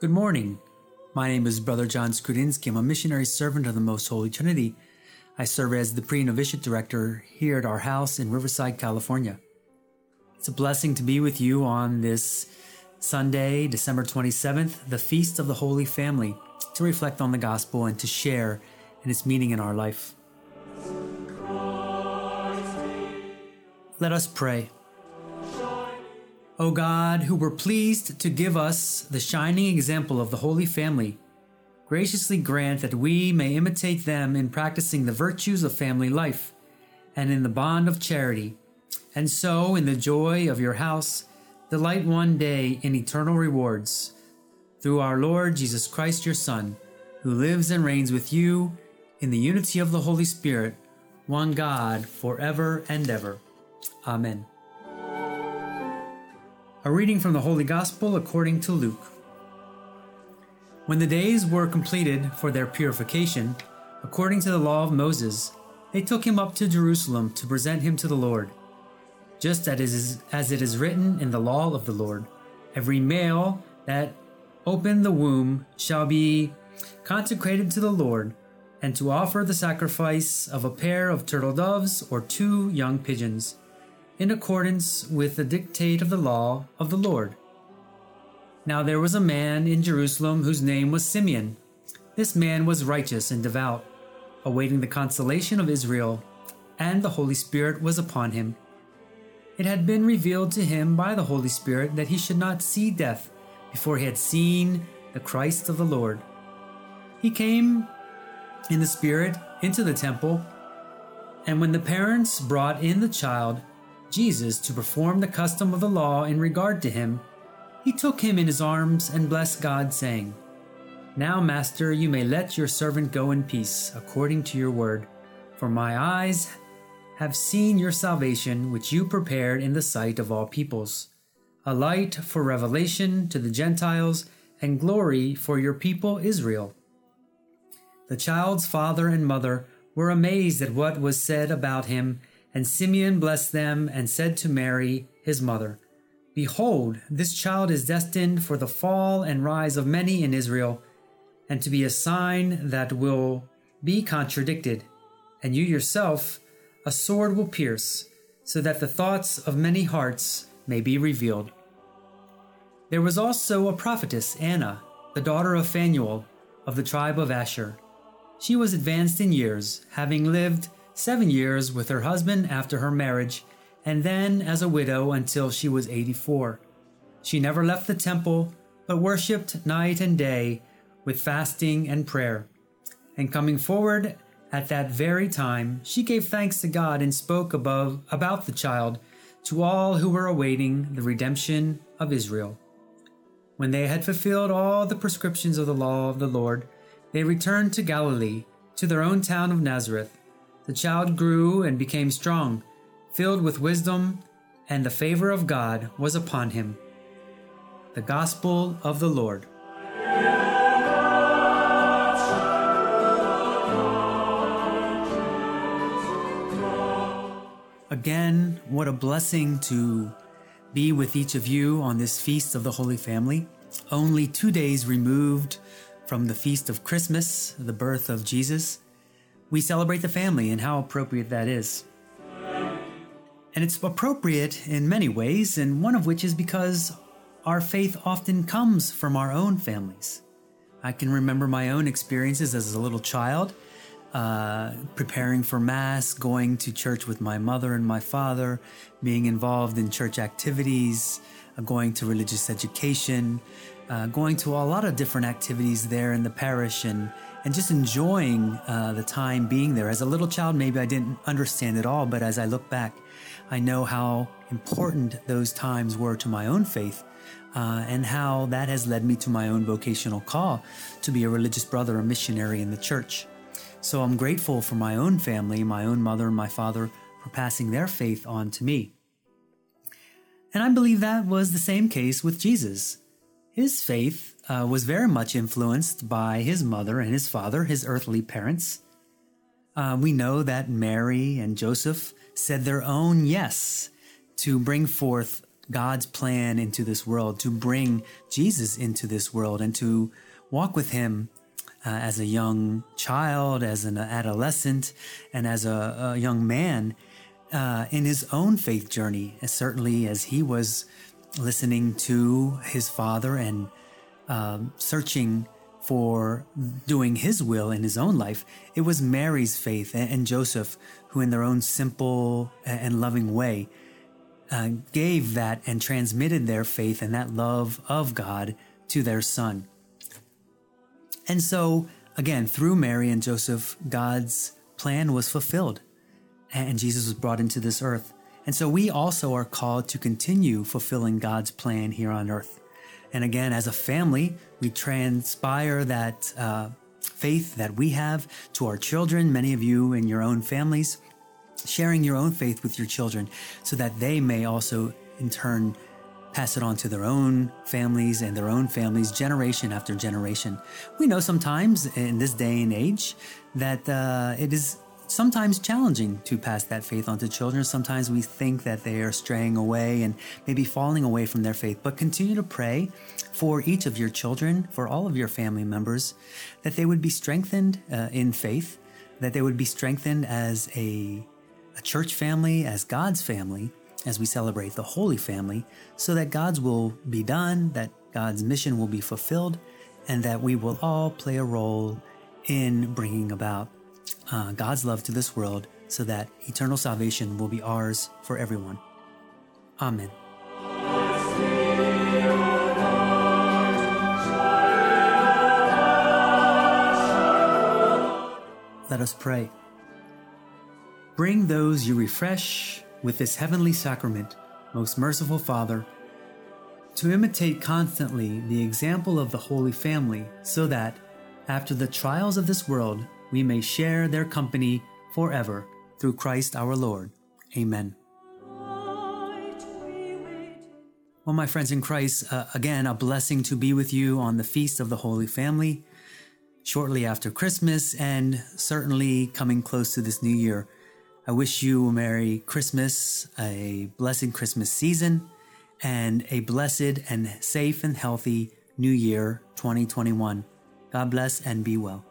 Good morning. My name is Brother John Skrudinsky. I'm a missionary servant of the Most Holy Trinity. I serve as the pre novitiate director here at our house in Riverside, California. It's a blessing to be with you on this Sunday, December 27th, the Feast of the Holy Family, to reflect on the gospel and to share in its meaning in our life. Let us pray. O God, who were pleased to give us the shining example of the Holy Family, graciously grant that we may imitate them in practicing the virtues of family life and in the bond of charity, and so, in the joy of your house, delight one day in eternal rewards. Through our Lord Jesus Christ, your Son, who lives and reigns with you in the unity of the Holy Spirit, one God, forever and ever. Amen. A reading from the Holy Gospel according to Luke. When the days were completed for their purification, according to the law of Moses, they took him up to Jerusalem to present him to the Lord. Just as it is written in the law of the Lord, every male that opened the womb shall be consecrated to the Lord, and to offer the sacrifice of a pair of turtle doves or two young pigeons in accordance with the dictate of the law of the Lord. Now there was a man in Jerusalem whose name was Simeon. This man was righteous and devout, awaiting the consolation of Israel, and the Holy Spirit was upon him. It had been revealed to him by the Holy Spirit that he should not see death before he had seen the Christ of the Lord. He came in the Spirit into the temple, and when the parents brought in the child, Jesus to perform the custom of the law in regard to him, he took him in his arms and blessed God, saying, Now, Master, you may let your servant go in peace, according to your word. For my eyes have seen your salvation, which you prepared in the sight of all peoples, a light for revelation to the Gentiles and glory for your people Israel. The child's father and mother were amazed at what was said about him and Simeon blessed them and said to Mary, his mother, Behold, this child is destined for the fall and rise of many in Israel, and to be a sign that will be contradicted, and you yourself a sword will pierce, so that the thoughts of many hearts may be revealed. There was also a prophetess, Anna, the daughter of Phanuel, of the tribe of Asher. She was advanced in years, having lived seven years with her husband after her marriage, and then as a widow until she was 84. She never left the temple, but worshipped night and day with fasting and prayer. And coming forward at that very time, she gave thanks to God and spoke above about the child to all who were awaiting the redemption of Israel. When they had fulfilled all the prescriptions of the law of the Lord, they returned to Galilee, to their own town of Nazareth. The child grew and became strong, filled with wisdom, and the favor of God was upon him. The Gospel of the Lord. Again, what a blessing to be with each of you on this feast of the Holy Family. Only two days removed from the feast of Christmas, the birth of Jesus we celebrate the family and how appropriate that is. And it's appropriate in many ways, and one of which is because our faith often comes from our own families. I can remember my own experiences as a little child, uh, preparing for Mass, going to church with my mother and my father, being involved in church activities, uh, going to religious education, uh, going to a lot of different activities there in the parish, and and just enjoying uh, the time being there. As a little child, maybe I didn't understand it all, but as I look back, I know how important those times were to my own faith. Uh, and how that has led me to my own vocational call to be a religious brother, a missionary in the church. So I'm grateful for my own family, my own mother and my father, for passing their faith on to me. And I believe that was the same case with Jesus. His faith uh, was very much influenced by his mother and his father, his earthly parents. Uh, we know that Mary and Joseph said their own yes to bring forth God's plan into this world, to bring Jesus into this world, and to walk with Him uh, as a young child, as an adolescent, and as a, a young man uh, in his own faith journey, as certainly as he was listening to his father and um, searching for doing his will in his own life, it was Mary's faith and, Joseph who, in their own simple and loving way, uh, gave that and transmitted their faith and that love of God to their son. And so, again, through Mary and Joseph, God's plan was fulfilled and Jesus was brought into this earth. And so we also are called to continue fulfilling God's plan here on earth. And again, as a family, we transpire that uh, faith that we have to our children, many of you in your own families, sharing your own faith with your children so that they may also, in turn, pass it on to their own families and their own families, generation after generation. We know sometimes in this day and age that uh, it is sometimes challenging to pass that faith on to children. Sometimes we think that they are straying away and maybe falling away from their faith, but continue to pray for each of your children, for all of your family members, that they would be strengthened uh, in faith, that they would be strengthened as a, a church family, as God's family, as we celebrate the Holy Family, so that God's will be done, that God's mission will be fulfilled, and that we will all play a role in bringing about uh, God's love to this world so that eternal salvation will be ours for everyone. Amen. Let us pray. Bring those you refresh with this heavenly sacrament, most merciful Father, to imitate constantly the example of the Holy Family, so that, after the trials of this world, we may share their company forever through Christ our Lord. Amen. Well, my friends in Christ, uh, again, a blessing to be with you on the Feast of the Holy Family, shortly after Christmas, and certainly coming close to this new year. I wish you a Merry Christmas, a blessed Christmas season, and a blessed and safe and healthy New Year 2021. God bless and be well.